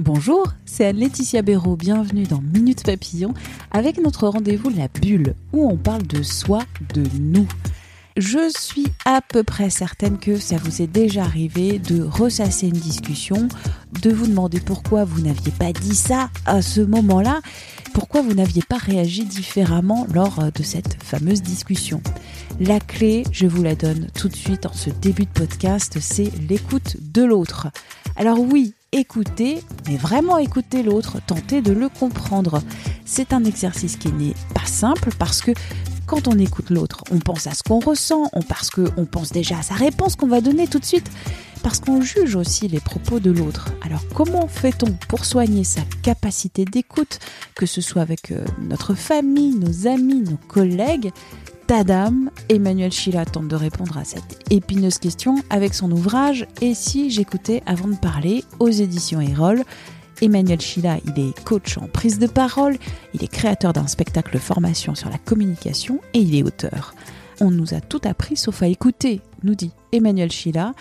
Bonjour, c'est Anne-Laetitia Béraud. Bienvenue dans Minute Papillon avec notre rendez-vous La Bulle où on parle de soi, de nous. Je suis à peu près certaine que ça vous est déjà arrivé de ressasser une discussion, de vous demander pourquoi vous n'aviez pas dit ça à ce moment-là, pourquoi vous n'aviez pas réagi différemment lors de cette fameuse discussion. La clé, je vous la donne tout de suite en ce début de podcast, c'est l'écoute de l'autre. Alors oui, écouter, mais vraiment écouter l'autre, tenter de le comprendre. C'est un exercice qui n'est pas simple parce que quand on écoute l'autre, on pense à ce qu'on ressent, on, parce qu'on pense déjà à sa réponse qu'on va donner tout de suite, parce qu'on juge aussi les propos de l'autre. Alors comment fait-on pour soigner sa capacité d'écoute, que ce soit avec euh, notre famille, nos amis, nos collègues? Tadam, Emmanuel Schilla tente de répondre à cette épineuse question avec son ouvrage Et si j'écoutais avant de parler aux éditions Erol? Emmanuel Schilla, il est coach en prise de parole, il est créateur d'un spectacle formation sur la communication et il est auteur. On nous a tout appris sauf à écouter, nous dit Emmanuel Schilla.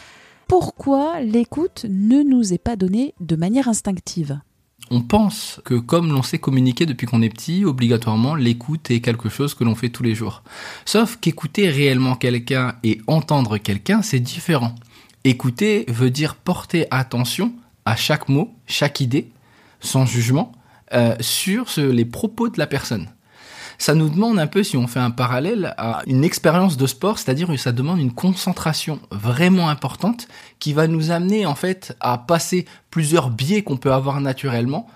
Pourquoi l'écoute ne nous est pas donnée de manière instinctive? On pense que comme l'on sait communiquer depuis qu'on est petit, obligatoirement, l'écoute est quelque chose que l'on fait tous les jours. Sauf qu'écouter réellement quelqu'un et entendre quelqu'un, c'est différent. Écouter veut dire porter attention à chaque mot, chaque idée, sans jugement, euh, sur les propos de la personne ça nous demande un peu, si on fait un parallèle, à une expérience de sport, c'est-à-dire que ça demande une concentration vraiment importante qui va nous amener en fait à passer plusieurs biais qu'on peut avoir naturellement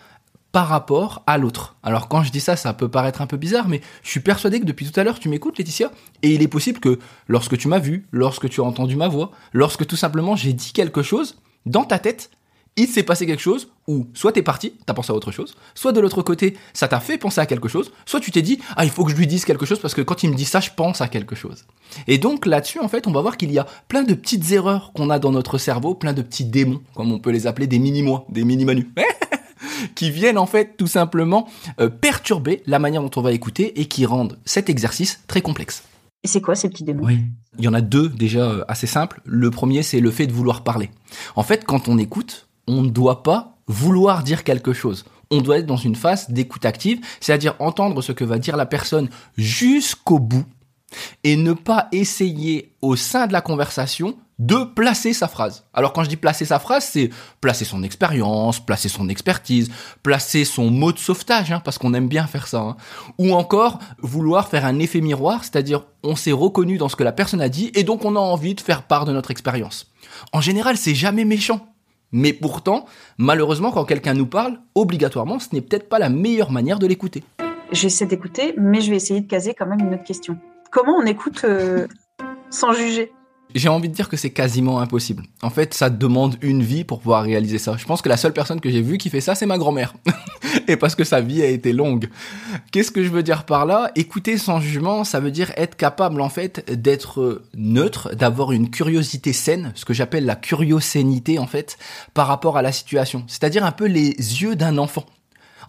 par rapport à l'autre. Alors quand je dis ça, ça peut paraître un peu bizarre, mais je suis persuadé que depuis tout à l'heure, tu m'écoutes, Laetitia, et il est possible que lorsque tu m'as vu, lorsque tu as entendu ma voix, lorsque tout simplement j'ai dit quelque chose, dans ta tête, il s'est passé quelque chose où soit t'es parti, t'as pensé à autre chose, soit de l'autre côté, ça t'a fait penser à quelque chose, soit tu t'es dit, ah, il faut que je lui dise quelque chose parce que quand il me dit ça, je pense à quelque chose. Et donc là-dessus, en fait, on va voir qu'il y a plein de petites erreurs qu'on a dans notre cerveau, plein de petits démons, comme on peut les appeler, des mini-moi, des mini-manus. qui viennent en fait tout simplement euh, perturber la manière dont on va écouter et qui rendent cet exercice très complexe. Et c'est quoi ces petits démons? Oui. Il y en a deux déjà euh, assez simples. Le premier, c'est le fait de vouloir parler. En fait, quand on écoute, on ne doit pas vouloir dire quelque chose. On doit être dans une phase d'écoute active, c'est-à-dire entendre ce que va dire la personne jusqu'au bout et ne pas essayer au sein de la conversation de placer sa phrase. Alors quand je dis placer sa phrase, c'est placer son expérience, placer son expertise, placer son mot de sauvetage, hein, parce qu'on aime bien faire ça. Hein. Ou encore vouloir faire un effet miroir, c'est-à-dire on s'est reconnu dans ce que la personne a dit et donc on a envie de faire part de notre expérience. En général, c'est jamais méchant. Mais pourtant, malheureusement, quand quelqu'un nous parle, obligatoirement, ce n'est peut-être pas la meilleure manière de l'écouter. J'essaie d'écouter, mais je vais essayer de caser quand même une autre question. Comment on écoute euh, sans juger? J'ai envie de dire que c'est quasiment impossible. En fait, ça demande une vie pour pouvoir réaliser ça. Je pense que la seule personne que j'ai vue qui fait ça, c'est ma grand-mère. Et parce que sa vie a été longue. Qu'est-ce que je veux dire par là? Écouter sans jugement, ça veut dire être capable, en fait, d'être neutre, d'avoir une curiosité saine, ce que j'appelle la curiosénité, en fait, par rapport à la situation. C'est-à-dire un peu les yeux d'un enfant.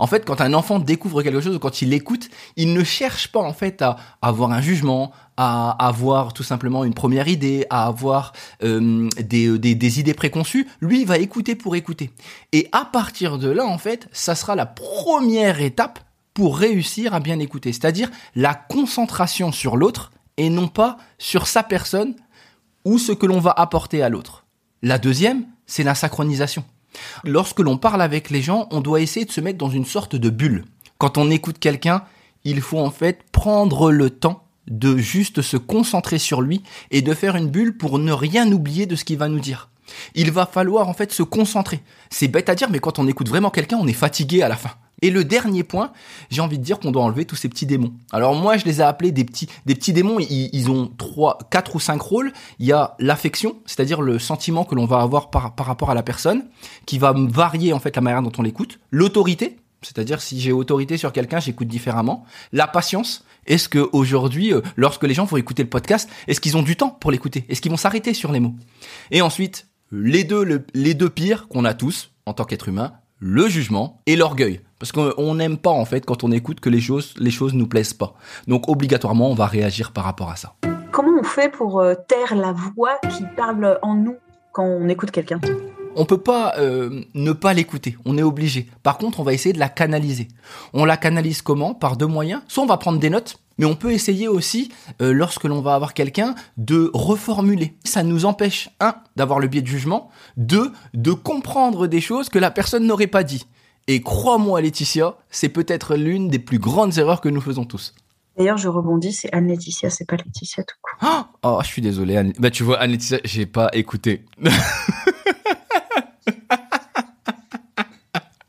En fait, quand un enfant découvre quelque chose, quand il écoute, il ne cherche pas en fait à avoir un jugement, à avoir tout simplement une première idée, à avoir euh, des, des, des, idées préconçues. Lui, il va écouter pour écouter. Et à partir de là, en fait, ça sera la première étape pour réussir à bien écouter. C'est-à-dire la concentration sur l'autre et non pas sur sa personne ou ce que l'on va apporter à l'autre. La deuxième, c'est la synchronisation. Lorsque l'on parle avec les gens, on doit essayer de se mettre dans une sorte de bulle. Quand on écoute quelqu'un, il faut en fait prendre le temps de juste se concentrer sur lui et de faire une bulle pour ne rien oublier de ce qu'il va nous dire. Il va falloir en fait se concentrer. C'est bête à dire, mais quand on écoute vraiment quelqu'un, on est fatigué à la fin. Et le dernier point, j'ai envie de dire qu'on doit enlever tous ces petits démons. Alors moi, je les ai appelés des petits, des petits démons. Ils, ont trois, quatre ou cinq rôles. Il y a l'affection, c'est-à-dire le sentiment que l'on va avoir par, rapport à la personne, qui va varier en fait la manière dont on l'écoute. L'autorité, c'est-à-dire si j'ai autorité sur quelqu'un, j'écoute différemment. La patience. Est-ce que aujourd'hui, euh, lorsque les gens vont écouter le podcast, est-ce qu'ils ont du temps pour l'écouter? Est-ce qu'ils vont s'arrêter sur les mots? Et ensuite, les deux, le- les deux pires qu'on a tous en tant qu'être humain, le jugement et l'orgueil. Parce qu'on n'aime pas en fait quand on écoute que les choses, les choses nous plaisent pas. Donc obligatoirement, on va réagir par rapport à ça. Comment on fait pour euh, taire la voix qui parle en nous quand on écoute quelqu'un? On peut pas euh, ne pas l'écouter, on est obligé. Par contre, on va essayer de la canaliser. On la canalise comment? Par deux moyens. Soit on va prendre des notes, mais on peut essayer aussi, euh, lorsque l'on va avoir quelqu'un, de reformuler. Ça nous empêche, un, d'avoir le biais de jugement, deux, de comprendre des choses que la personne n'aurait pas dit. Et crois-moi, Laetitia, c'est peut-être l'une des plus grandes erreurs que nous faisons tous. D'ailleurs, je rebondis, c'est Anne-Laetitia, c'est pas Laetitia tout court. Oh, oh, je suis désolé, Anne. Bah, tu vois, Anne-Laetitia, j'ai pas écouté.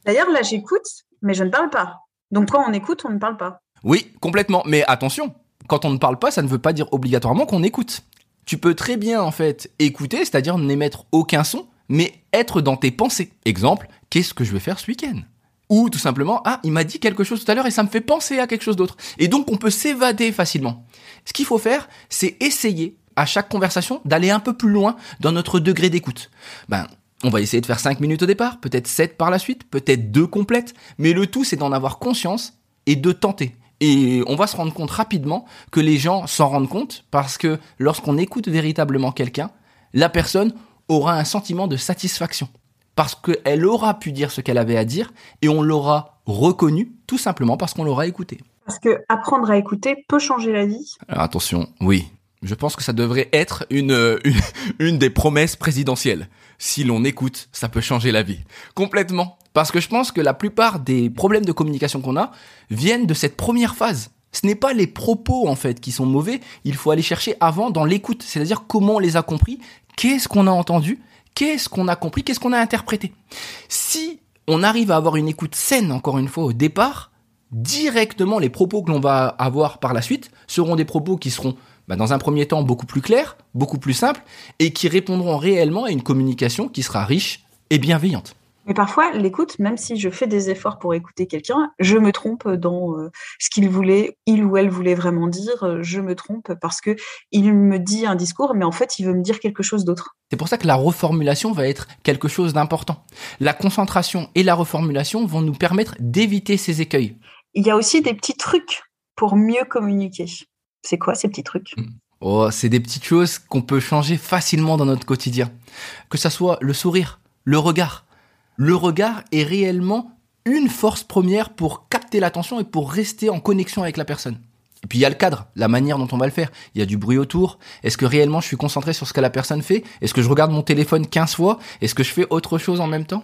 D'ailleurs, là, j'écoute, mais je ne parle pas. Donc, quand on écoute, on ne parle pas. Oui, complètement. Mais attention, quand on ne parle pas, ça ne veut pas dire obligatoirement qu'on écoute. Tu peux très bien, en fait, écouter, c'est-à-dire n'émettre aucun son, mais être dans tes pensées. Exemple, qu'est-ce que je vais faire ce week-end? Ou tout simplement, ah, il m'a dit quelque chose tout à l'heure et ça me fait penser à quelque chose d'autre. Et donc, on peut s'évader facilement. Ce qu'il faut faire, c'est essayer, à chaque conversation, d'aller un peu plus loin dans notre degré d'écoute. Ben, on va essayer de faire 5 minutes au départ, peut-être 7 par la suite, peut-être 2 complètes, mais le tout c'est d'en avoir conscience et de tenter. Et on va se rendre compte rapidement que les gens s'en rendent compte parce que lorsqu'on écoute véritablement quelqu'un, la personne aura un sentiment de satisfaction. Parce qu'elle aura pu dire ce qu'elle avait à dire et on l'aura reconnu tout simplement parce qu'on l'aura écouté. Parce que apprendre à écouter peut changer la vie. Alors attention, oui, je pense que ça devrait être une, euh, une, une des promesses présidentielles. Si l'on écoute, ça peut changer la vie. Complètement. Parce que je pense que la plupart des problèmes de communication qu'on a viennent de cette première phase. Ce n'est pas les propos en fait qui sont mauvais, il faut aller chercher avant dans l'écoute, c'est-à-dire comment on les a compris, qu'est-ce qu'on a entendu, qu'est-ce qu'on a compris, qu'est-ce qu'on a interprété. Si on arrive à avoir une écoute saine encore une fois au départ, directement les propos que l'on va avoir par la suite seront des propos qui seront bah, dans un premier temps beaucoup plus clairs, beaucoup plus simples et qui répondront réellement à une communication qui sera riche et bienveillante. Mais parfois, l'écoute, même si je fais des efforts pour écouter quelqu'un, je me trompe dans euh, ce qu'il voulait, il ou elle voulait vraiment dire. euh, Je me trompe parce que il me dit un discours, mais en fait, il veut me dire quelque chose d'autre. C'est pour ça que la reformulation va être quelque chose d'important. La concentration et la reformulation vont nous permettre d'éviter ces écueils. Il y a aussi des petits trucs pour mieux communiquer. C'est quoi ces petits trucs? Oh, c'est des petites choses qu'on peut changer facilement dans notre quotidien. Que ça soit le sourire, le regard. Le regard est réellement une force première pour capter l'attention et pour rester en connexion avec la personne. Et puis il y a le cadre, la manière dont on va le faire. Il y a du bruit autour. Est-ce que réellement je suis concentré sur ce que la personne fait? Est-ce que je regarde mon téléphone 15 fois? Est-ce que je fais autre chose en même temps?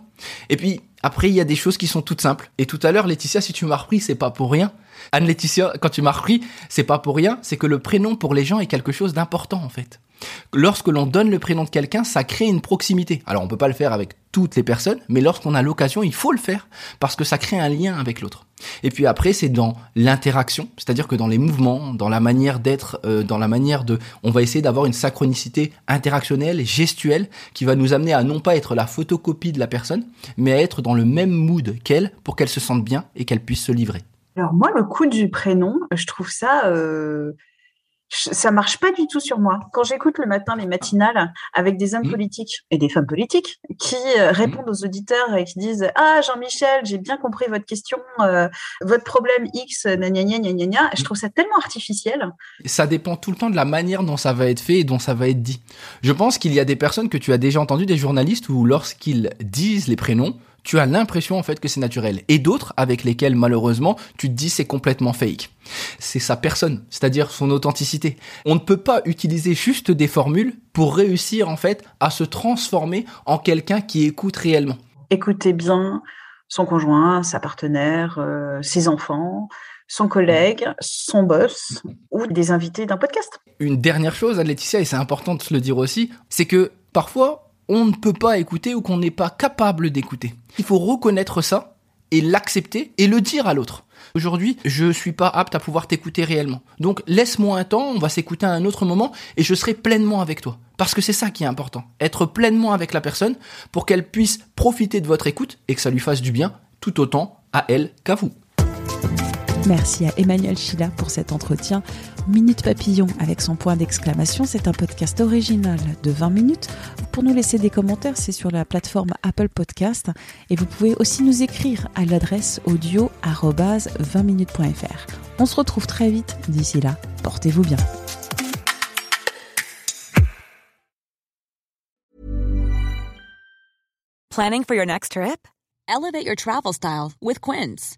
Et puis après il y a des choses qui sont toutes simples. Et tout à l'heure Laetitia, si tu m'as repris, c'est pas pour rien. Anne Laetitia, quand tu m'as repris, c'est pas pour rien, c'est que le prénom pour les gens est quelque chose d'important en fait. Lorsque l'on donne le prénom de quelqu'un, ça crée une proximité. Alors on peut pas le faire avec toutes les personnes, mais lorsqu'on a l'occasion, il faut le faire parce que ça crée un lien avec l'autre. Et puis après, c'est dans l'interaction, c'est-à-dire que dans les mouvements, dans la manière d'être, euh, dans la manière de, on va essayer d'avoir une synchronicité interactionnelle, gestuelle, qui va nous amener à non pas être la photocopie de la personne, mais à être dans le même mood qu'elle pour qu'elle se sente bien et qu'elle puisse se livrer. Alors moi, le coup du prénom, je trouve ça, euh, ça marche pas du tout sur moi. Quand j'écoute le matin les matinales avec des hommes Mhm. politiques et des femmes politiques qui euh, répondent aux auditeurs et qui disent ah Jean-Michel, j'ai bien compris votre question, euh, votre problème X, gna gna gna gna gna gna. Je trouve ça tellement artificiel. ça dépend tout le temps de la manière dont ça va être fait et dont ça va être dit. Je pense qu'il y a des personnes que tu as déjà entendues, des journalistes, où lorsqu'ils disent les prénoms, tu as l'impression en fait que c'est naturel. Et d'autres avec lesquels malheureusement tu te dis c'est complètement fake. C'est sa personne, c'est-à-dire son authenticité. On ne peut pas utiliser juste des formules pour réussir en fait à se transformer en quelqu'un qui écoute réellement. Écoutez bien son conjoint, sa partenaire, euh, ses enfants, son collègue, son boss ou des invités d'un podcast. Une dernière chose, Anne-Laetitia, et c'est important de se le dire aussi, c'est que parfois, on ne peut pas écouter ou qu'on n'est pas capable d'écouter. Il faut reconnaître ça et l'accepter et le dire à l'autre. Aujourd'hui, je suis pas apte à pouvoir t'écouter réellement. Donc laisse-moi un temps, on va s'écouter à un autre moment et je serai pleinement avec toi. Parce que c'est ça qui est important. Être pleinement avec la personne pour qu'elle puisse profiter de votre écoute et que ça lui fasse du bien tout autant à elle qu'à vous. Merci à Emmanuel Chila pour cet entretien. Minute Papillon avec son point d'exclamation, c'est un podcast original de 20 minutes. Pour nous laisser des commentaires, c'est sur la plateforme Apple Podcast et vous pouvez aussi nous écrire à l'adresse audio 20minutes.fr. On se retrouve très vite. D'ici là, portez-vous bien. Planning for your next trip? Elevate your travel style with Quince.